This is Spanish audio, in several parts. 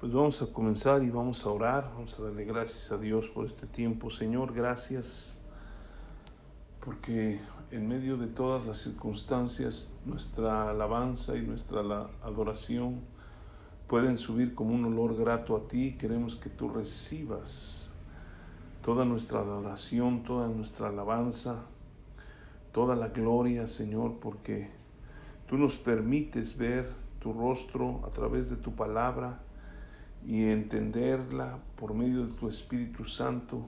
Pues vamos a comenzar y vamos a orar, vamos a darle gracias a Dios por este tiempo. Señor, gracias porque en medio de todas las circunstancias nuestra alabanza y nuestra adoración pueden subir como un olor grato a ti. Queremos que tú recibas toda nuestra adoración, toda nuestra alabanza, toda la gloria, Señor, porque tú nos permites ver tu rostro a través de tu palabra y entenderla por medio de tu Espíritu Santo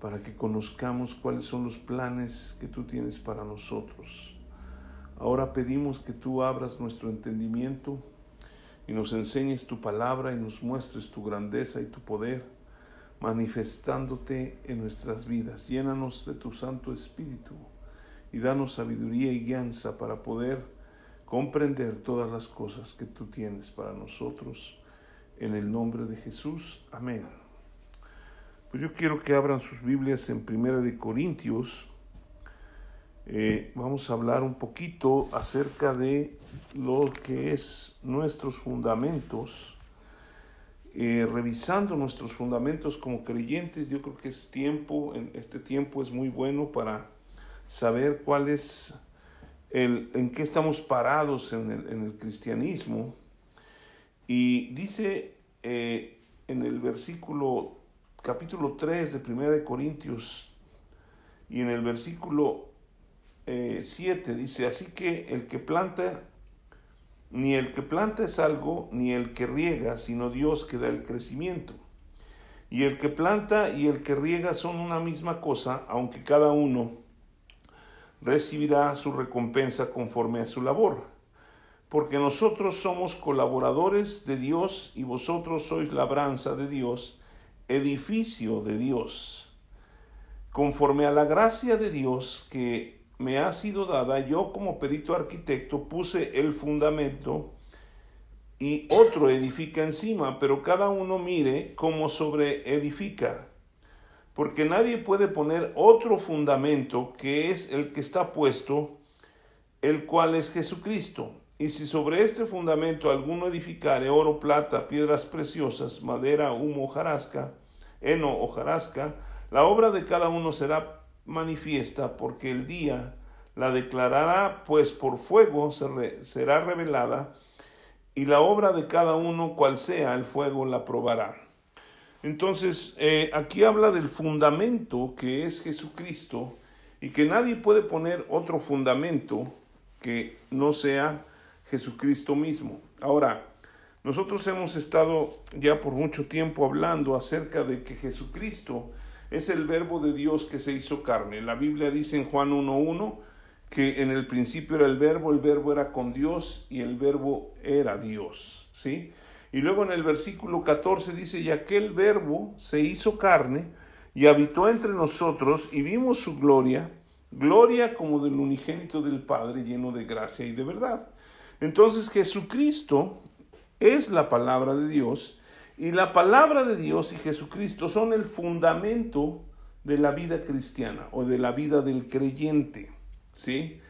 para que conozcamos cuáles son los planes que tú tienes para nosotros. Ahora pedimos que tú abras nuestro entendimiento y nos enseñes tu palabra y nos muestres tu grandeza y tu poder, manifestándote en nuestras vidas. Llénanos de tu Santo Espíritu y danos sabiduría y guianza para poder comprender todas las cosas que tú tienes para nosotros en el nombre de Jesús. Amén. Pues yo quiero que abran sus Biblias en Primera de Corintios. Eh, vamos a hablar un poquito acerca de lo que es nuestros fundamentos. Eh, revisando nuestros fundamentos como creyentes, yo creo que es tiempo, en este tiempo es muy bueno para saber cuál es el, en qué estamos parados en el, en el cristianismo y dice eh, en el versículo, capítulo 3 de 1 de Corintios, y en el versículo 7 eh, dice, así que el que planta, ni el que planta es algo, ni el que riega, sino Dios que da el crecimiento. Y el que planta y el que riega son una misma cosa, aunque cada uno recibirá su recompensa conforme a su labor porque nosotros somos colaboradores de Dios y vosotros sois labranza de Dios, edificio de Dios. Conforme a la gracia de Dios que me ha sido dada, yo como perito arquitecto puse el fundamento y otro edifica encima, pero cada uno mire cómo sobre edifica. Porque nadie puede poner otro fundamento que es el que está puesto, el cual es Jesucristo. Y si sobre este fundamento alguno edificare oro, plata, piedras preciosas, madera, humo, hojarasca, heno, hojarasca, la obra de cada uno será manifiesta, porque el día la declarará, pues por fuego será revelada, y la obra de cada uno, cual sea, el fuego la probará. Entonces, eh, aquí habla del fundamento que es Jesucristo, y que nadie puede poner otro fundamento que no sea Jesucristo mismo. Ahora, nosotros hemos estado ya por mucho tiempo hablando acerca de que Jesucristo es el verbo de Dios que se hizo carne. La Biblia dice en Juan 1.1 que en el principio era el verbo, el verbo era con Dios y el verbo era Dios. ¿sí? Y luego en el versículo 14 dice, y aquel verbo se hizo carne y habitó entre nosotros y vimos su gloria, gloria como del unigénito del Padre lleno de gracia y de verdad. Entonces Jesucristo es la palabra de Dios y la palabra de Dios y Jesucristo son el fundamento de la vida cristiana o de la vida del creyente. ¿Sí?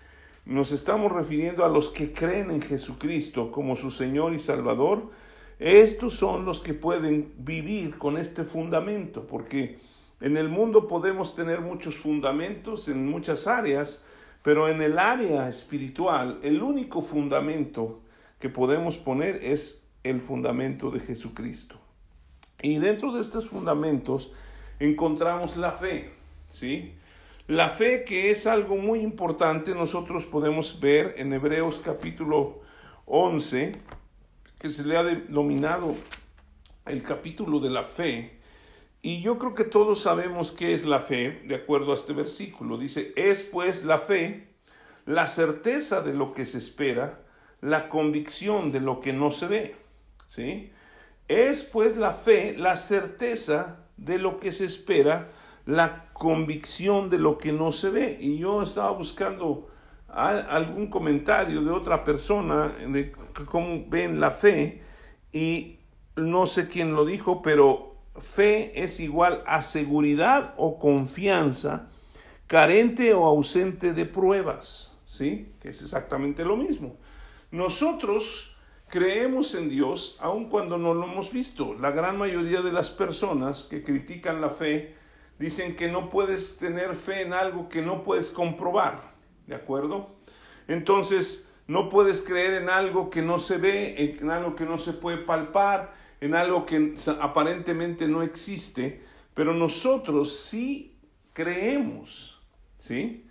Nos estamos refiriendo a los que creen en Jesucristo como su Señor y Salvador. Estos son los que pueden vivir con este fundamento, porque en el mundo podemos tener muchos fundamentos en muchas áreas, pero en el área espiritual, el único fundamento que podemos poner es el fundamento de Jesucristo. Y dentro de estos fundamentos encontramos la fe, ¿sí? La fe que es algo muy importante, nosotros podemos ver en Hebreos capítulo 11, que se le ha denominado el capítulo de la fe, y yo creo que todos sabemos qué es la fe, de acuerdo a este versículo. Dice, es pues la fe, la certeza de lo que se espera, la convicción de lo que no se ve. ¿Sí? Es pues la fe, la certeza de lo que se espera, la convicción de lo que no se ve. Y yo estaba buscando algún comentario de otra persona de cómo ven la fe y no sé quién lo dijo, pero fe es igual a seguridad o confianza carente o ausente de pruebas, ¿sí? Que es exactamente lo mismo. Nosotros creemos en Dios aun cuando no lo hemos visto. La gran mayoría de las personas que critican la fe dicen que no puedes tener fe en algo que no puedes comprobar, ¿de acuerdo? Entonces, no puedes creer en algo que no se ve, en algo que no se puede palpar, en algo que aparentemente no existe, pero nosotros sí creemos, ¿sí?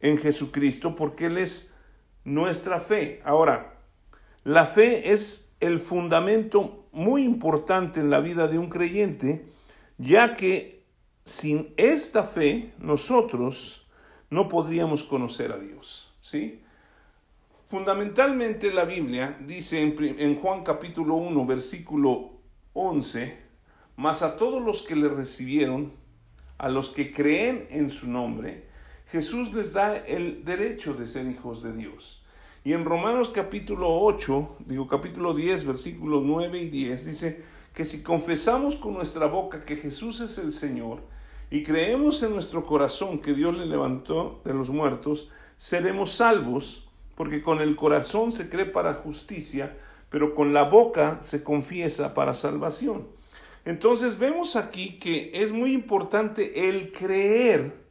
En Jesucristo porque Él es nuestra fe. Ahora, la fe es el fundamento muy importante en la vida de un creyente, ya que sin esta fe nosotros no podríamos conocer a Dios, ¿sí? Fundamentalmente la Biblia dice en, Juan capítulo 1, versículo 11, mas a todos los que le recibieron, a los que creen en su nombre, Jesús les da el derecho de ser hijos de Dios. Y en Romanos capítulo 8, digo capítulo 10, versículos 9 y 10, dice que si confesamos con nuestra boca que Jesús es el Señor y creemos en nuestro corazón que Dios le levantó de los muertos, seremos salvos porque con el corazón se cree para justicia, pero con la boca se confiesa para salvación. Entonces vemos aquí que es muy importante el creer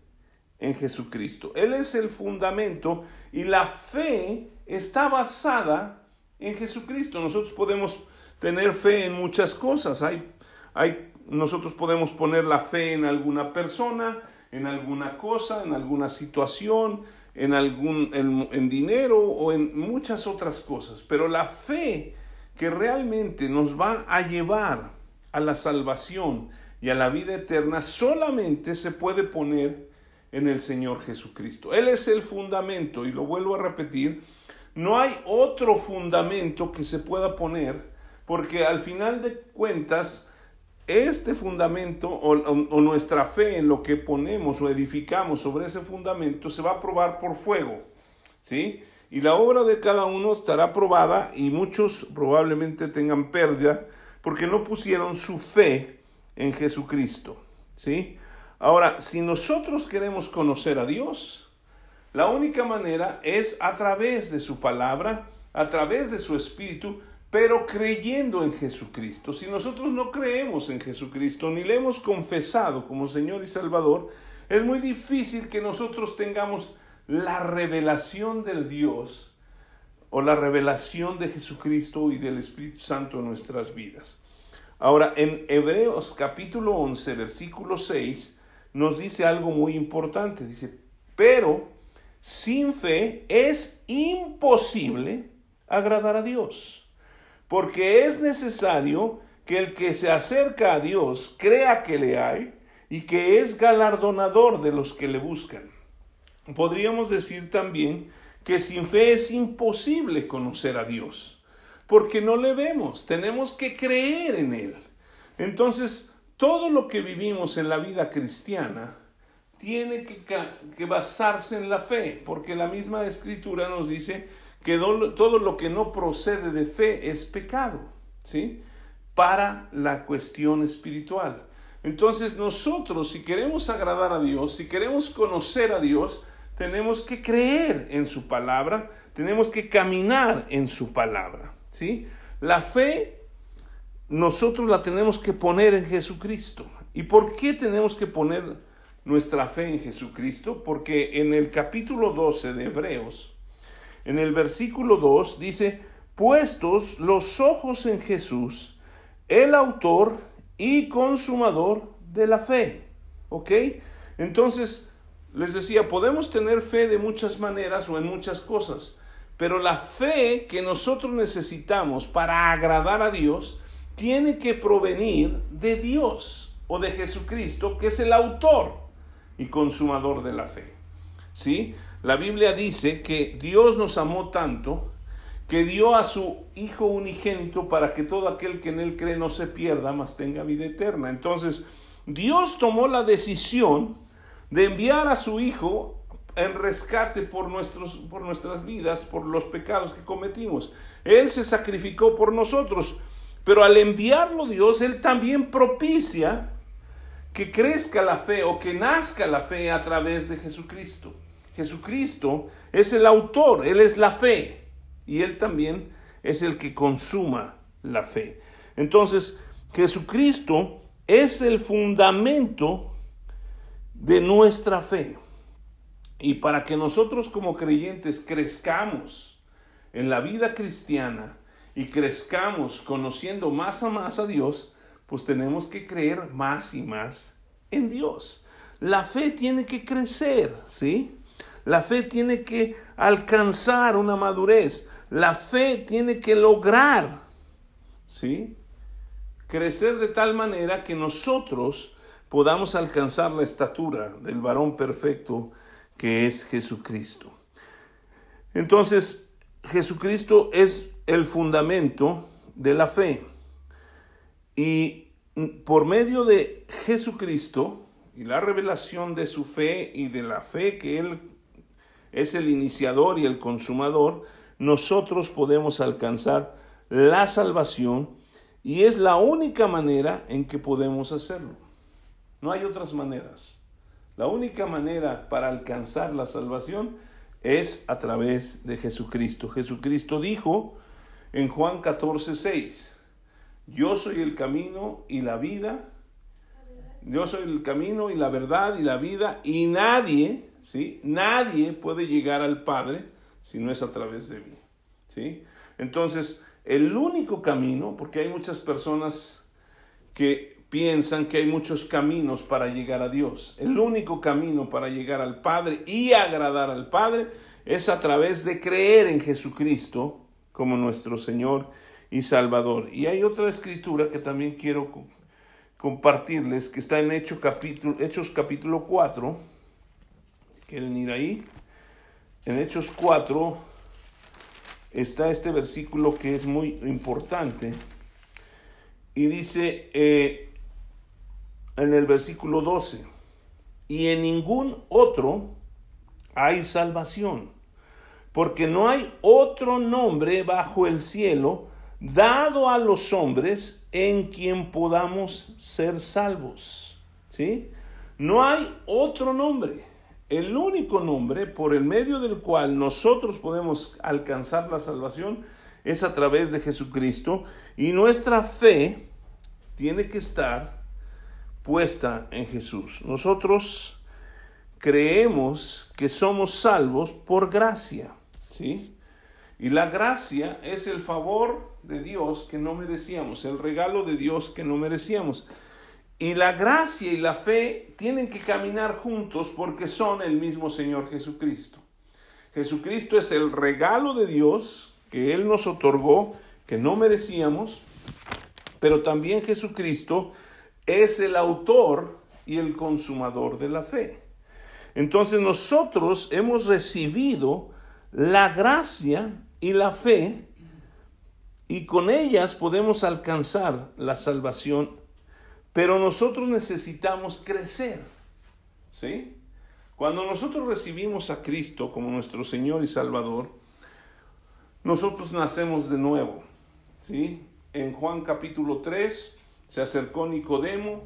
en Jesucristo. Él es el fundamento y la fe está basada en Jesucristo. Nosotros podemos tener fe en muchas cosas. Hay, hay, nosotros podemos poner la fe en alguna persona, en alguna cosa, en alguna situación, en algún en, dinero o en muchas otras cosas, pero la fe que realmente nos va a llevar a la salvación y a la vida eterna solamente se puede poner en el Señor Jesucristo. Él es el fundamento y lo vuelvo a repetir, no hay otro fundamento que se pueda poner porque al final de cuentas este fundamento o, nuestra fe en lo que ponemos o edificamos sobre ese fundamento se va a probar por fuego, ¿sí? Y la obra de cada uno estará probada y muchos probablemente tengan pérdida porque no pusieron su fe en Jesucristo, ¿sí? Ahora, si nosotros queremos conocer a Dios, la única manera es a través de su palabra, a través de su espíritu, pero creyendo en Jesucristo. Si nosotros no creemos en Jesucristo ni le hemos confesado como Señor y Salvador, es muy difícil que nosotros tengamos la revelación del Dios o la revelación de Jesucristo y del Espíritu Santo en nuestras vidas. Ahora, en Hebreos capítulo 11, versículo 6, nos dice algo muy importante. Dice, pero sin fe es imposible agradar a Dios porque es necesario que el que se acerca a Dios crea que le hay y que es galardonador de los que le buscan. Podríamos decir también que sin fe es imposible conocer a Dios, porque no le vemos, tenemos que creer en Él. Entonces, todo lo que vivimos en la vida cristiana tiene que, basarse en la fe, porque la misma escritura nos dice que todo lo que no procede de fe es pecado, ¿sí? Para la cuestión espiritual. Entonces nosotros, si queremos agradar a Dios, si queremos conocer a Dios, tenemos que creer en su palabra, tenemos que caminar en su palabra, ¿sí? La fe nosotros la tenemos que poner en Jesucristo. ¿Y por qué tenemos que poner nuestra fe en Jesucristo? Porque en el capítulo 12 de Hebreos, en el versículo 2 dice, puestos los ojos en Jesús, el autor y consumador de la fe. ¿Ok? Entonces, les decía, podemos tener fe de muchas maneras o en muchas cosas, pero la fe que nosotros necesitamos para agradar a Dios tiene que provenir de Dios o de Jesucristo, que es el autor y consumador de la fe. ¿Sí? La Biblia dice que Dios nos amó tanto que dio a su Hijo unigénito para que todo aquel que en Él cree no se pierda, mas tenga vida eterna. Entonces, Dios tomó la decisión de enviar a su Hijo en rescate por, nuestros, por nuestras vidas, por los pecados que cometimos. Él se sacrificó por nosotros, pero al enviarlo Dios, Él también propicia que crezca la fe o que nazca la fe a través de Jesucristo. Jesucristo es el autor, Él es la fe y Él también es el que consuma la fe. Entonces, Jesucristo es el fundamento de nuestra fe. Y para que nosotros como creyentes crezcamos en la vida cristiana y crezcamos conociendo más a más a Dios, pues tenemos que creer más y más en Dios. La fe tiene que crecer, ¿sí? La fe tiene que alcanzar una madurez. La fe tiene que lograr, ¿sí? Crecer de tal manera que nosotros podamos alcanzar la estatura del varón perfecto que es Jesucristo. Entonces, Jesucristo es el fundamento de la fe. Y por medio de Jesucristo y la revelación de su fe y de la fe que Él es el iniciador y el consumador, nosotros podemos alcanzar la salvación y es la única manera en que podemos hacerlo. No hay otras maneras. La única manera para alcanzar la salvación es a través de Jesucristo. Jesucristo dijo en Juan 14, 6, yo soy el camino y la vida, yo soy el camino y la verdad y la vida, y nadie, ¿sí? Nadie puede llegar al Padre si no es a través de mí, ¿sí? Entonces, el único camino, porque hay muchas personas que piensan que hay muchos caminos para llegar a Dios. El único camino para llegar al Padre y agradar al Padre es a través de creer en Jesucristo como nuestro Señor y Salvador. Y hay otra escritura que también quiero compartirles, que está en Hechos capítulo, Hechos capítulo 4. ¿Quieren ir ahí? En Hechos 4 está este versículo que es muy importante. Y dice, eh, en el versículo 12, y en ningún otro hay salvación, porque no hay otro nombre bajo el cielo dado a los hombres en quien podamos ser salvos. ¿Sí? No hay otro nombre. El único nombre por el medio del cual nosotros podemos alcanzar la salvación es a través de Jesucristo y nuestra fe tiene que estar puesta en Jesús. Nosotros creemos que somos salvos por gracia, ¿sí? Y la gracia es el favor de Dios que no merecíamos, el regalo de Dios que no merecíamos. Y la gracia y la fe tienen que caminar juntos porque son el mismo Señor Jesucristo. Jesucristo es el regalo de Dios que Él nos otorgó, que no merecíamos, pero también Jesucristo es el autor y el consumador de la fe. Entonces nosotros hemos recibido la gracia y la fe y con ellas podemos alcanzar la salvación, pero nosotros necesitamos crecer. ¿Sí? Cuando nosotros recibimos a Cristo como nuestro Señor y Salvador, nosotros nacemos de nuevo. ¿Sí? En Juan capítulo 3 se acercó Nicodemo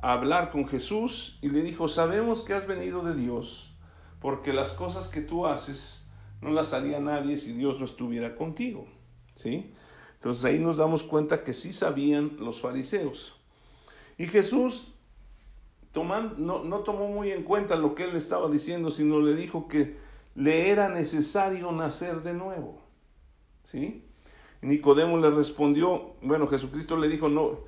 a hablar con Jesús y le dijo, sabemos que has venido de Dios, porque las cosas que tú haces no las haría nadie si Dios no estuviera contigo. ¿Sí? Entonces ahí nos damos cuenta que sí sabían los fariseos. Y Jesús no, no tomó muy en cuenta lo que él estaba diciendo, sino le dijo que le era necesario nacer de nuevo. ¿Sí? Nicodemo le respondió, bueno, Jesucristo le dijo, no,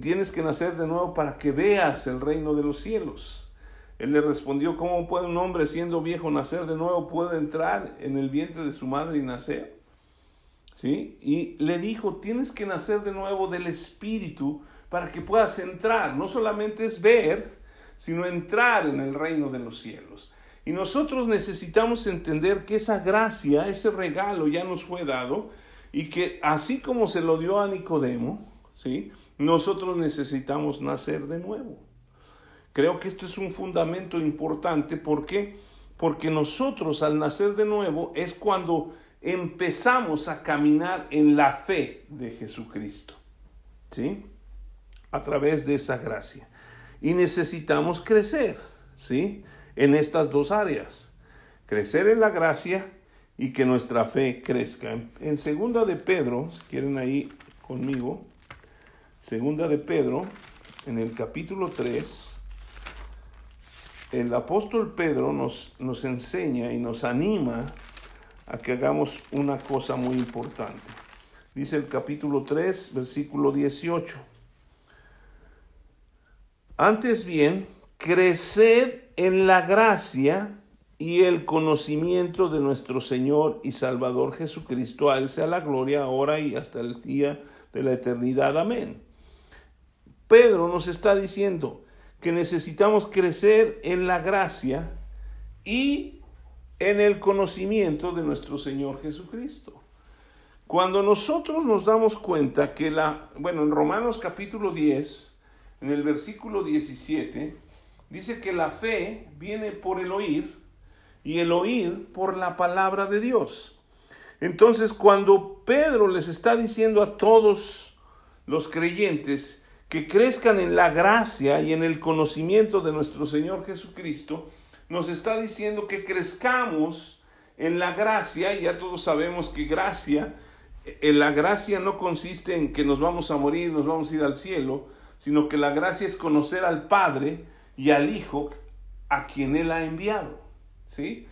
tienes que nacer de nuevo para que veas el reino de los cielos. Él le respondió, ¿cómo puede un hombre siendo viejo nacer de nuevo? ¿Puede entrar en el vientre de su madre y nacer? ¿Sí? Y le dijo, tienes que nacer de nuevo del Espíritu para que puedas entrar. No solamente es ver, sino entrar en el reino de los cielos. Y nosotros necesitamos entender que esa gracia, ese regalo ya nos fue dado y que así como se lo dio a Nicodemo, ¿sí? nosotros necesitamos nacer de nuevo. Creo que esto es un fundamento importante. ¿Por qué? Porque nosotros al nacer de nuevo es cuando empezamos a caminar en la fe de Jesucristo. ¿Sí? A través de esa gracia. Y necesitamos crecer, ¿sí? En estas dos áreas. Crecer en la gracia y que nuestra fe crezca. En segunda de Pedro, si quieren ahí conmigo, segunda de Pedro, en el capítulo 3, el apóstol Pedro nos, nos enseña y nos anima a que hagamos una cosa muy importante. Dice el capítulo 3, versículo 18. Antes bien, creced en la gracia y el conocimiento de nuestro Señor y Salvador Jesucristo. A Él sea la gloria ahora y hasta el día de la eternidad. Amén. Pedro nos está diciendo que necesitamos crecer en la gracia y en el conocimiento de nuestro Señor Jesucristo. Cuando nosotros nos damos cuenta que la, bueno, en Romanos capítulo 10, en el versículo 17, dice que la fe viene por el oír y el oír por la palabra de Dios. Entonces, cuando Pedro les está diciendo a todos los creyentes que crezcan en la gracia y en el conocimiento de nuestro Señor Jesucristo, nos está diciendo que crezcamos en la gracia, ya todos sabemos que gracia, en la gracia no consiste en que nos vamos a morir, nos vamos a ir al cielo, sino que la gracia es conocer al Padre y al Hijo a quien Él ha enviado. ¿Sí?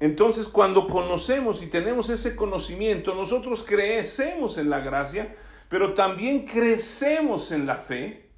Entonces, cuando conocemos y tenemos ese conocimiento, nosotros crecemos en la gracia, pero también crecemos en la fe.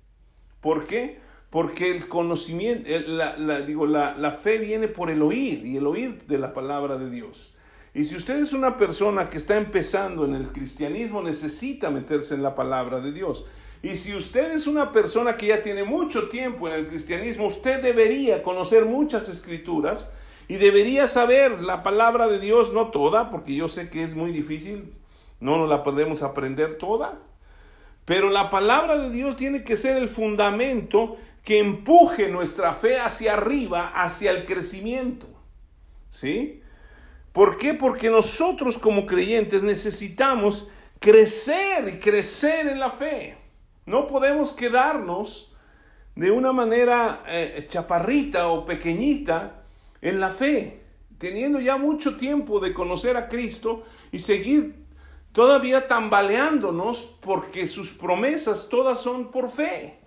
¿Por qué? Porque el conocimiento, la, digo, la, la fe viene por el oír y el oír de la palabra de Dios. Y si usted es una persona que está empezando en el cristianismo, necesita meterse en la palabra de Dios. Y si usted es una persona que ya tiene mucho tiempo en el cristianismo, usted debería conocer muchas escrituras y debería saber la palabra de Dios, no toda, porque yo sé que es muy difícil, no nos la podemos aprender toda. Pero la palabra de Dios tiene que ser el fundamento que empuje nuestra fe hacia arriba, hacia el crecimiento. ¿Sí? ¿Por qué? Porque nosotros como creyentes necesitamos crecer y crecer en la fe. No podemos quedarnos de una manera eh, chaparrita o pequeñita en la fe, teniendo ya mucho tiempo de conocer a Cristo y seguir todavía tambaleándonos porque sus promesas todas son por fe.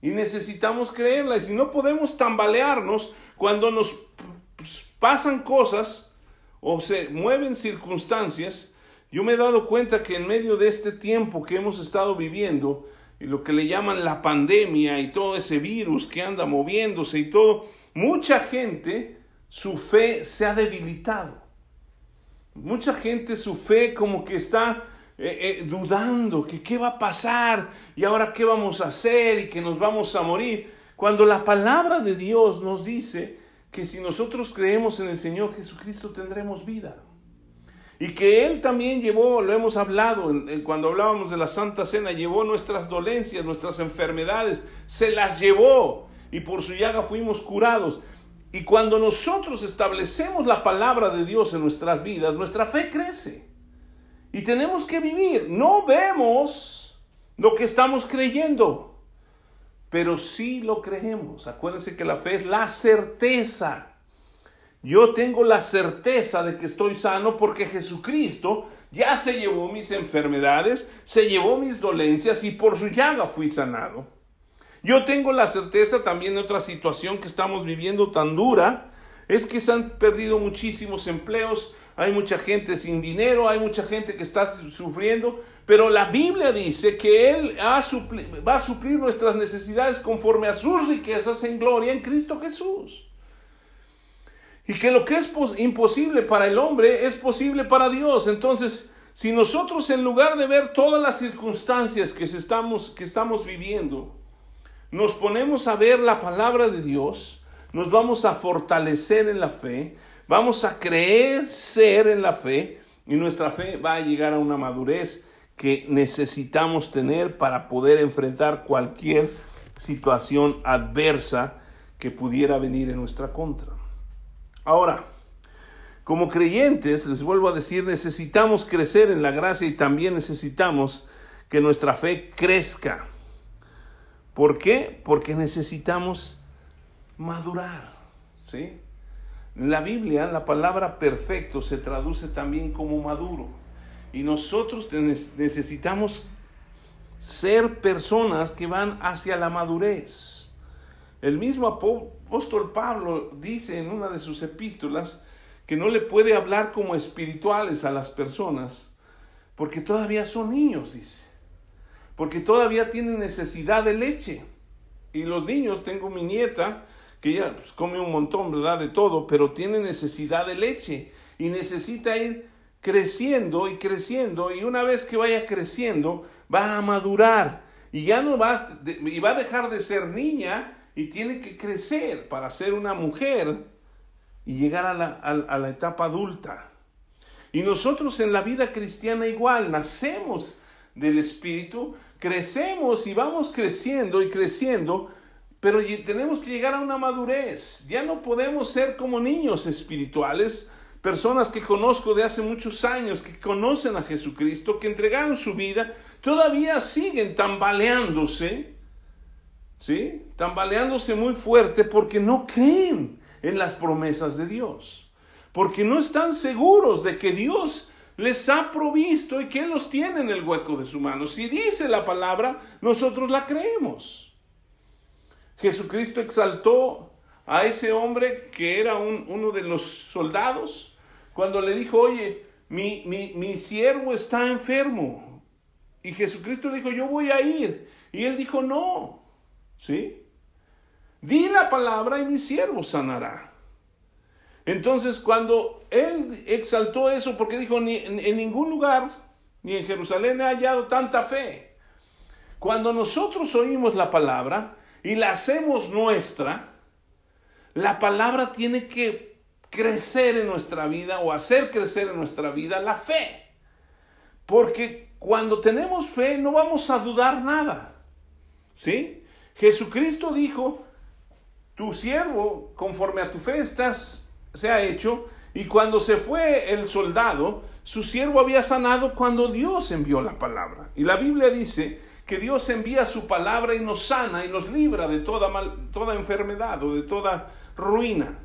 Y necesitamos creerlas y no podemos tambalearnos cuando nos pasan cosas o se mueven circunstancias. Yo me he dado cuenta que en medio de este tiempo que hemos estado viviendo, y lo que le llaman la pandemia y todo ese virus que anda moviéndose y todo, mucha gente su fe se ha debilitado. Mucha gente su fe como que está eh, eh, dudando que qué va a pasar y ahora qué vamos a hacer y que nos vamos a morir. Cuando la palabra de Dios nos dice que si nosotros creemos en el Señor Jesucristo tendremos vida. Y que Él también llevó, lo hemos hablado cuando hablábamos de la Santa Cena, llevó nuestras dolencias, nuestras enfermedades, se las llevó y por su llaga fuimos curados. Y cuando nosotros establecemos la palabra de Dios en nuestras vidas, nuestra fe crece. Y tenemos que vivir. No vemos lo que estamos creyendo, pero sí lo creemos. Acuérdense que la fe es la certeza. Yo tengo la certeza de que estoy sano porque Jesucristo ya se llevó mis enfermedades, se llevó mis dolencias y por su llaga fui sanado. Yo tengo la certeza también de otra situación que estamos viviendo tan dura, es que se han perdido muchísimos empleos, hay mucha gente sin dinero, hay mucha gente que está sufriendo, pero la Biblia dice que Él va a suplir nuestras necesidades conforme a sus riquezas en gloria en Cristo Jesús. Y que lo que es imposible para el hombre es posible para Dios. Entonces, si nosotros en lugar de ver todas las circunstancias que estamos, que estamos viviendo, nos ponemos a ver la palabra de Dios, nos vamos a fortalecer en la fe, vamos a crecer en la fe y nuestra fe va a llegar a una madurez que necesitamos tener para poder enfrentar cualquier situación adversa que pudiera venir en nuestra contra. Ahora, como creyentes, les vuelvo a decir, necesitamos crecer en la gracia y también necesitamos que nuestra fe crezca. ¿Por qué? Porque necesitamos madurar, ¿sí? En la Biblia la palabra perfecto se traduce también como maduro. Y nosotros necesitamos ser personas que van hacia la madurez. El mismo apóstol Pablo dice en una de sus epístolas que no le puede hablar como espirituales a las personas, porque todavía son niños, dice, porque todavía tienen necesidad de leche. Y los niños, tengo mi nieta, que ya pues, come un montón, ¿verdad? De todo, pero tiene necesidad de leche y necesita ir creciendo y creciendo y una vez que vaya creciendo va a madurar y ya no va, y va a dejar de ser niña y tiene que crecer para ser una mujer y llegar a la, etapa adulta. Y nosotros en la vida cristiana igual, nacemos del Espíritu, crecemos y vamos creciendo y creciendo, pero tenemos que llegar a una madurez. Ya no podemos ser como niños espirituales, personas que conozco de hace muchos años, que conocen a Jesucristo, que entregaron su vida, todavía siguen tambaleándose, ¿sí? Tambaleándose muy fuerte porque no creen en las promesas de Dios, porque no están seguros de que Dios les ha provisto y que Él los tiene en el hueco de su mano. Si dice la palabra, nosotros la creemos. Jesucristo exaltó a ese hombre que era uno de los soldados cuando le dijo, oye, mi, mi, mi siervo está enfermo. Y Jesucristo le dijo, yo voy a ir. Y él dijo, no. ¿Sí? Di la palabra y mi siervo sanará. Entonces, cuando él exaltó eso, porque dijo, ni, en ningún lugar, ni en Jerusalén he hallado tanta fe. Cuando nosotros oímos la palabra y la hacemos nuestra, la palabra tiene que crecer en nuestra vida o hacer crecer en nuestra vida la fe. Porque cuando tenemos fe no vamos a dudar nada. ¿Sí? Jesucristo dijo, tu siervo, conforme a tu fe estás, se ha hecho, y cuando se fue el soldado, su siervo había sanado cuando Dios envió la palabra. Y la Biblia dice que Dios envía su palabra y nos sana y nos libra de toda, mal, toda enfermedad o de toda ruina.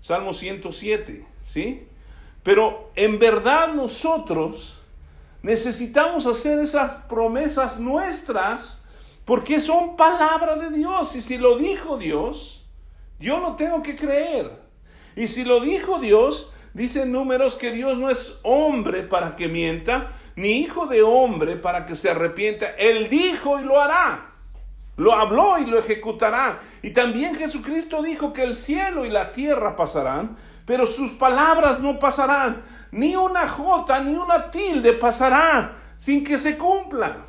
Salmo 107, ¿sí? Pero en verdad nosotros necesitamos hacer esas promesas nuestras porque son palabra de Dios. Y si lo dijo Dios, yo no tengo que creer. Y si lo dijo Dios, dicen números que Dios no es hombre para que mienta, ni hijo de hombre para que se arrepienta. Él dijo y lo hará. Lo habló y lo ejecutará. Y también Jesucristo dijo que el cielo y la tierra pasarán, pero sus palabras no pasarán. Ni una jota ni una tilde pasará sin que se cumpla.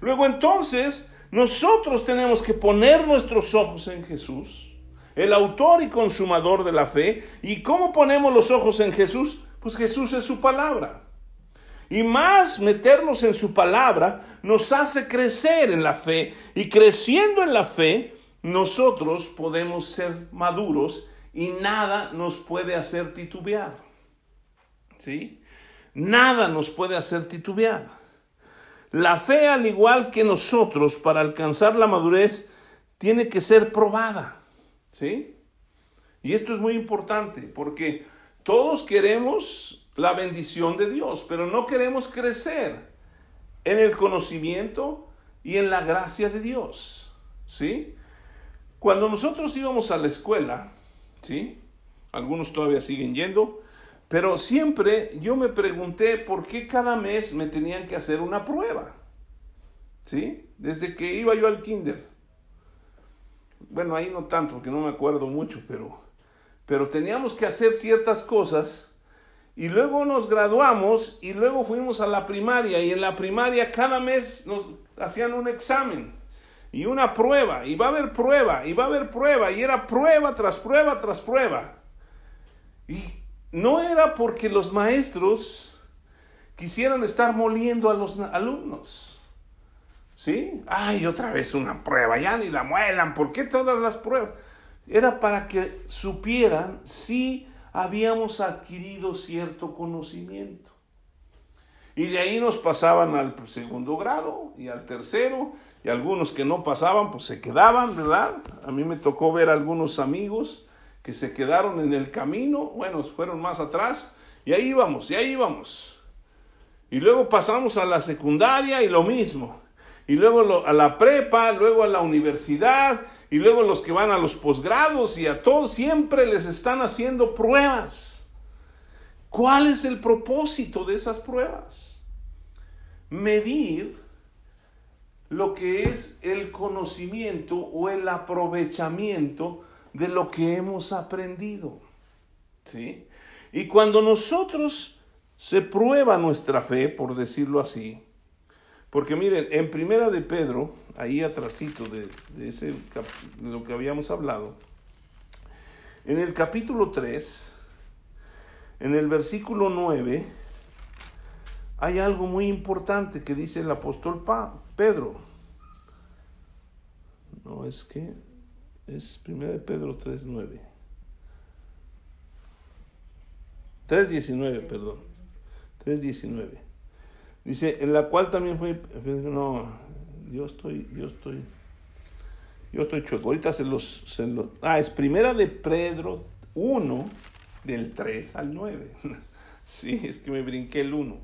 Luego entonces nosotros tenemos que poner nuestros ojos en Jesús, el autor y consumador de la fe. ¿Y cómo ponemos los ojos en Jesús? Pues Jesús es su palabra. Y más meternos en su palabra nos hace crecer en la fe. Y creciendo en la fe, nosotros podemos ser maduros y nada nos puede hacer titubear. ¿Sí? Nada nos puede hacer titubear. La fe, al igual que nosotros, para alcanzar la madurez, tiene que ser probada. ¿Sí? Y esto es muy importante porque todos queremos la bendición de Dios, pero no queremos crecer en el conocimiento y en la gracia de Dios. ¿Sí? Cuando nosotros íbamos a la escuela, ¿sí? Algunos todavía siguen yendo, pero siempre yo me pregunté por qué cada mes me tenían que hacer una prueba. ¿Sí? Desde que iba yo al kinder. Bueno, ahí no tanto, porque no me acuerdo mucho, pero, pero teníamos que hacer ciertas cosas y luego nos graduamos y luego fuimos a la primaria y en la primaria cada mes nos hacían un examen y una prueba y va a haber prueba y va a haber prueba y era prueba tras prueba tras prueba. Y no era porque los maestros quisieran estar moliendo a los alumnos. ¿Sí? Ay, otra vez una prueba, ya ni la muelan, ¿por qué todas las pruebas? Era para que supieran si habíamos adquirido cierto conocimiento. Y de ahí nos pasaban al segundo grado y al tercero, y algunos que no pasaban, pues se quedaban, ¿verdad? A mí me tocó ver algunos amigos que se quedaron en el camino, bueno, fueron más atrás, y ahí íbamos, y ahí íbamos. Y luego pasamos a la secundaria y lo mismo. Y luego a la prepa, luego a la universidad, y luego los que van a los posgrados y a todos, siempre les están haciendo pruebas. ¿Cuál es el propósito de esas pruebas? Medir lo que es el conocimiento o el aprovechamiento de lo que hemos aprendido. ¿Sí? Y cuando nosotros se prueba nuestra fe, por decirlo así, porque miren, en primera de Pedro, ahí atrásito de, de, lo que habíamos hablado, en el capítulo 3, en el versículo 9, hay algo muy importante que dice el apóstol Pedro. No, es que es 1 de Pedro 3.9. 3.19, perdón. 3.19. Dice, en la cual también fue, no, yo estoy, yo estoy, yo estoy chueco. Ahorita se los, se los, ah, es primera de Pedro 1, del 3 al 9. sí, es que me brinqué el 1.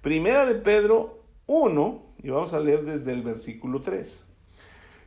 Primera de Pedro 1, y vamos a leer desde el versículo 3.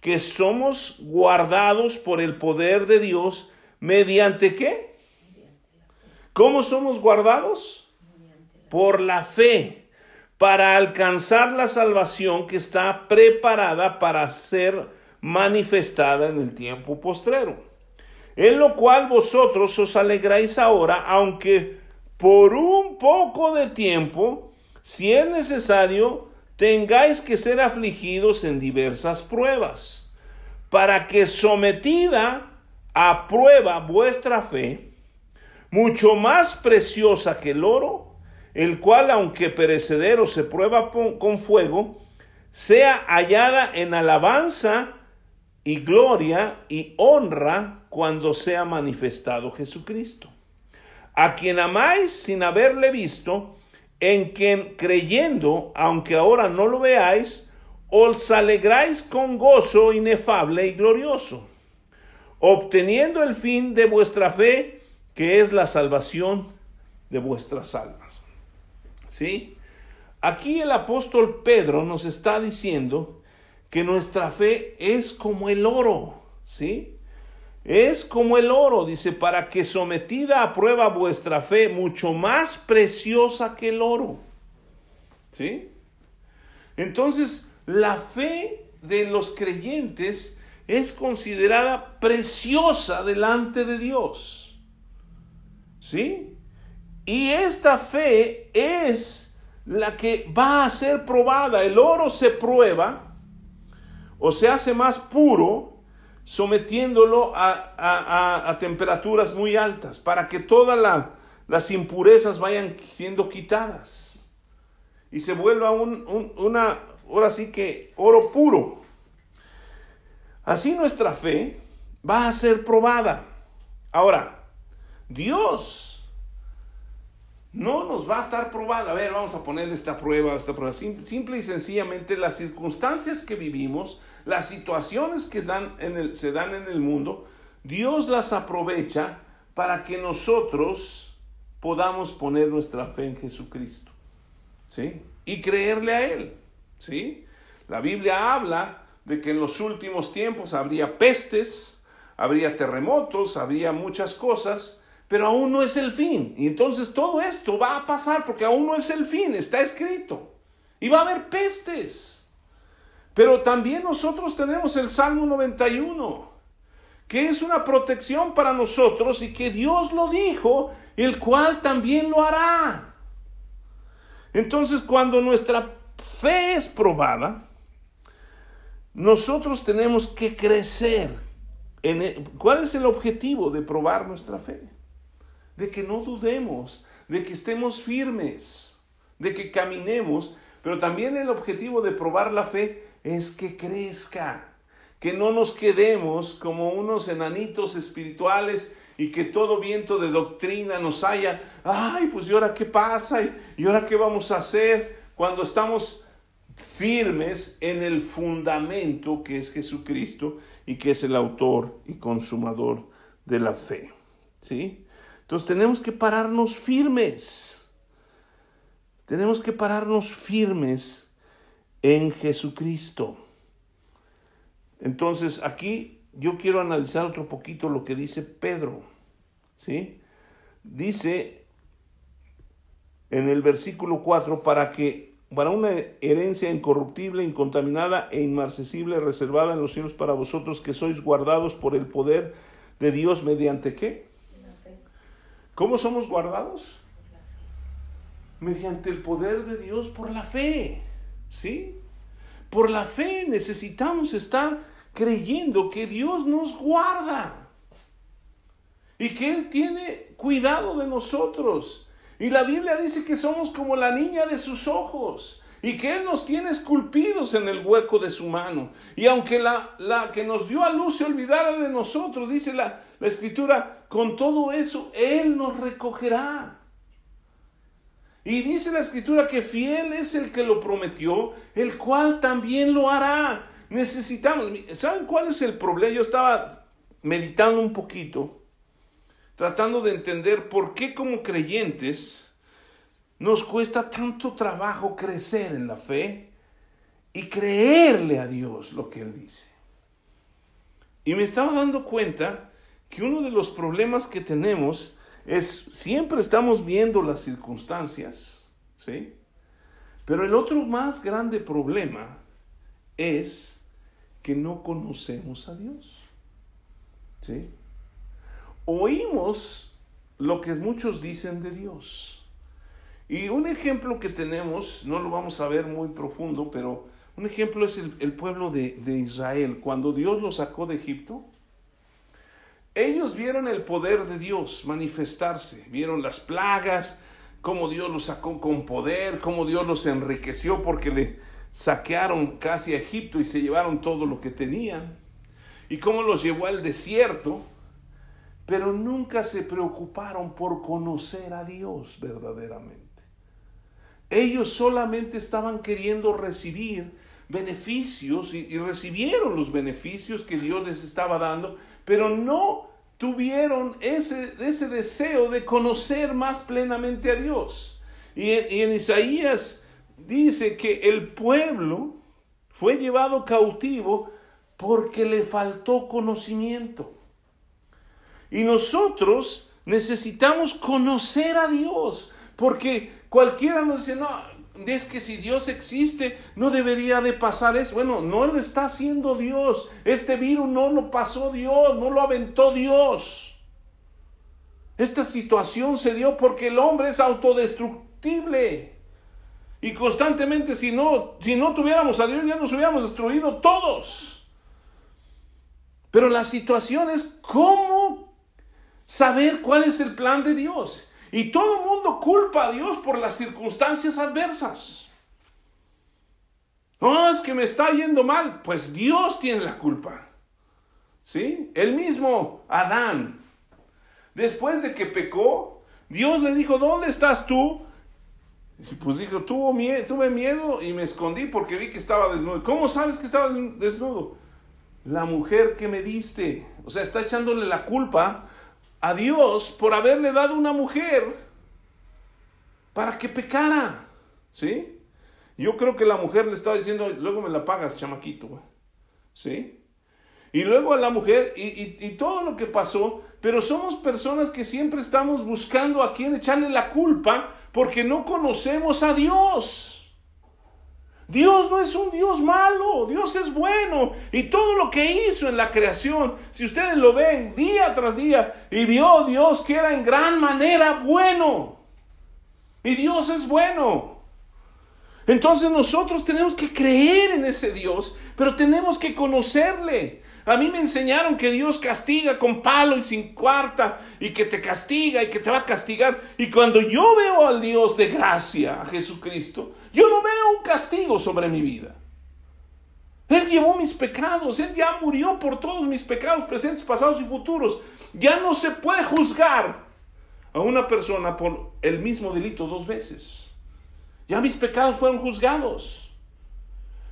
que somos guardados por el poder de Dios mediante qué? ¿Cómo somos guardados? Por la fe, para alcanzar la salvación que está preparada para ser manifestada en el tiempo postrero. En lo cual vosotros os alegráis ahora, aunque por un poco de tiempo, si es necesario, tengáis que ser afligidos en diversas pruebas, para que sometida a prueba vuestra fe, mucho más preciosa que el oro, el cual aunque perecedero se prueba con fuego, sea hallada en alabanza y gloria y honra cuando sea manifestado Jesucristo, a quien amáis sin haberle visto, en quien creyendo, aunque ahora no lo veáis, os alegráis con gozo inefable y glorioso, obteniendo el fin de vuestra fe, que es la salvación de vuestras almas. ¿Sí? Aquí el apóstol Pedro nos está diciendo que nuestra fe es como el oro, ¿sí? Es como el oro, dice, para que sometida a prueba vuestra fe, mucho más preciosa que el oro. ¿Sí? Entonces, la fe de los creyentes es considerada preciosa delante de Dios. ¿Sí? Y esta fe es la que va a ser probada. El oro se prueba o se hace más puro sometiéndolo a, temperaturas muy altas para que todas las impurezas vayan siendo quitadas y se vuelva un, una, ahora sí que oro puro. Así nuestra fe va a ser probada. Ahora, Dios no nos va a estar probada. A ver, vamos a poner esta prueba, esta prueba. Simple y sencillamente las circunstancias que vivimos las situaciones que dan en el, se dan en el mundo, Dios las aprovecha para que nosotros podamos poner nuestra fe en Jesucristo. ¿Sí? Y creerle a Él. ¿Sí? La Biblia habla de que en los últimos tiempos habría pestes, habría terremotos, habría muchas cosas, pero aún no es el fin. Y entonces todo esto va a pasar porque aún no es el fin, está escrito. Y va a haber pestes. Pero también nosotros tenemos el Salmo 91, que es una protección para nosotros y que Dios lo dijo, el cual también lo hará. Entonces, cuando nuestra fe es probada, nosotros tenemos que crecer. En e, ¿Cuál es el objetivo de probar nuestra fe? de que no dudemos, de que estemos firmes, de que caminemos, pero también el objetivo de probar la fe es que crezca, que no nos quedemos como unos enanitos espirituales y que todo viento de doctrina nos haya, ay, pues ¿y ahora qué pasa? ¿Y ahora qué vamos a hacer? Cuando estamos firmes en el fundamento que es Jesucristo y que es el autor y consumador de la fe. ¿Sí? Entonces tenemos que pararnos firmes. Tenemos que pararnos firmes en Jesucristo. Entonces aquí yo quiero analizar otro poquito lo que dice Pedro. ¿Sí? Dice en el versículo 4 para que para una herencia incorruptible, incontaminada e inmarcesible, reservada en los cielos para vosotros que sois guardados por el poder de Dios mediante qué? ¿Cómo somos guardados? Mediante el poder de Dios por la fe. ¿Sí? Por la fe necesitamos estar creyendo que Dios nos guarda y que Él tiene cuidado de nosotros y la Biblia dice que somos como la niña de sus ojos y que Él nos tiene esculpidos en el hueco de su mano. Y aunque la, la que nos dio a luz se olvidara de nosotros, dice la, la escritura, con todo eso Él nos recogerá. Y dice la escritura que fiel es el que lo prometió, el cual también lo hará. Necesitamos, ¿saben cuál es el problema? Yo estaba meditando un poquito tratando de entender por qué como creyentes nos cuesta tanto trabajo crecer en la fe y creerle a Dios lo que Él dice. Y me estaba dando cuenta que uno de los problemas que tenemos es siempre estamos viendo las circunstancias, ¿sí? Pero el otro más grande problema es que no conocemos a Dios. ¿Sí? oímos lo que muchos dicen de Dios. Y un ejemplo que tenemos, no lo vamos a ver muy profundo, pero un ejemplo es el, pueblo de, de Israel. Cuando Dios los sacó de Egipto, ellos vieron el poder de Dios manifestarse, vieron las plagas, cómo Dios los sacó con poder, cómo Dios los enriqueció porque le saquearon casi a Egipto y se llevaron todo lo que tenían, y cómo los llevó al desierto pero nunca se preocuparon por conocer a Dios verdaderamente. Ellos solamente estaban queriendo recibir beneficios y, recibieron los beneficios que Dios les estaba dando, pero no tuvieron ese, ese deseo de conocer más plenamente a Dios. Y y en Isaías dice que el pueblo fue llevado cautivo porque le faltó conocimiento. Y nosotros necesitamos conocer a Dios, porque cualquiera nos dice, no, es que si Dios existe, no debería de pasar eso. Bueno, no lo está haciendo Dios. Este virus no lo pasó Dios, no lo aventó Dios. Esta situación se dio porque el hombre es autodestructible. Y constantemente, si no, si no tuviéramos a Dios, ya nos hubiéramos destruido todos. Pero la situación es cómo saber cuál es el plan de Dios. Y todo el mundo culpa a Dios por las circunstancias adversas. No, es que me está yendo mal. Pues Dios tiene la culpa. ¿Sí? El mismo Adán, después de que pecó, Dios le dijo, ¿dónde estás tú? Y pues dijo, tuve miedo y me escondí porque vi que estaba desnudo. ¿Cómo sabes que estaba desnudo? La mujer que me diste. O sea, está echándole la culpa a Dios por haberle dado una mujer para que pecara. ¿Sí? Yo creo que la mujer le estaba diciendo, luego me la pagas, chamaquito. ¿Sí? Y luego a la mujer, y, y, todo lo que pasó, pero somos personas que siempre estamos buscando a quien echarle la culpa porque no conocemos a Dios. Dios no es un Dios malo, Dios es bueno. Y todo lo que hizo en la creación, si ustedes lo ven día tras día, y vio Dios que era en gran manera bueno. Y Dios es bueno. Entonces nosotros tenemos que creer en ese Dios, pero tenemos que conocerle. A mí me enseñaron que Dios castiga con palo y sin cuarta y que te castiga y que te va a castigar. Y cuando yo veo al Dios de gracia, a Jesucristo, yo no veo un castigo sobre mi vida. Él llevó mis pecados, Él ya murió por todos mis pecados presentes, pasados y futuros. Ya no se puede juzgar a una persona por el mismo delito dos veces. Ya mis pecados fueron juzgados.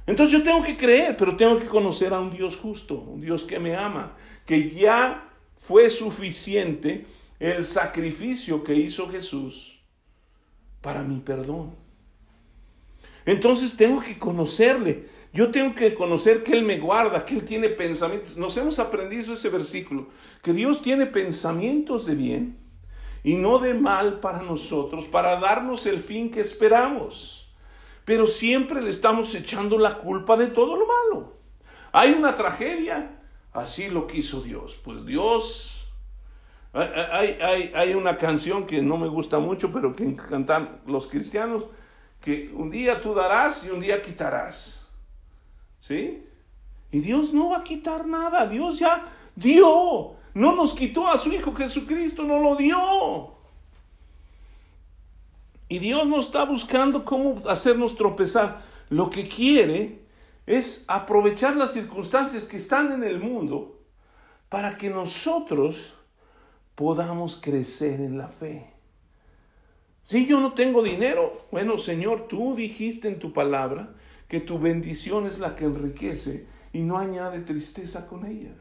Entonces yo tengo que creer, pero tengo que conocer a un Dios justo, un Dios que me ama, que ya fue suficiente el sacrificio que hizo Jesús para mi perdón. Entonces tengo que conocerle. Yo tengo que conocer que Él me guarda, que Él tiene pensamientos. Nos hemos aprendido ese versículo, que Dios tiene pensamientos de bien y no de mal para nosotros, para darnos el fin que esperamos pero siempre le estamos echando la culpa de todo lo malo. Hay una tragedia, así lo quiso Dios. Pues Dios, hay, hay, hay una canción que no me gusta mucho, pero que cantan los cristianos, que un día tú darás y un día quitarás. ¿Sí? Y Dios no va a quitar nada, Dios ya dio, no nos quitó a su Hijo Jesucristo, no lo dio. Y Dios no está buscando cómo hacernos tropezar. Lo que quiere es aprovechar las circunstancias que están en el mundo para que nosotros podamos crecer en la fe. Si yo no tengo dinero, bueno Señor, tú dijiste en tu palabra que tu bendición es la que enriquece y no añade tristeza con ella.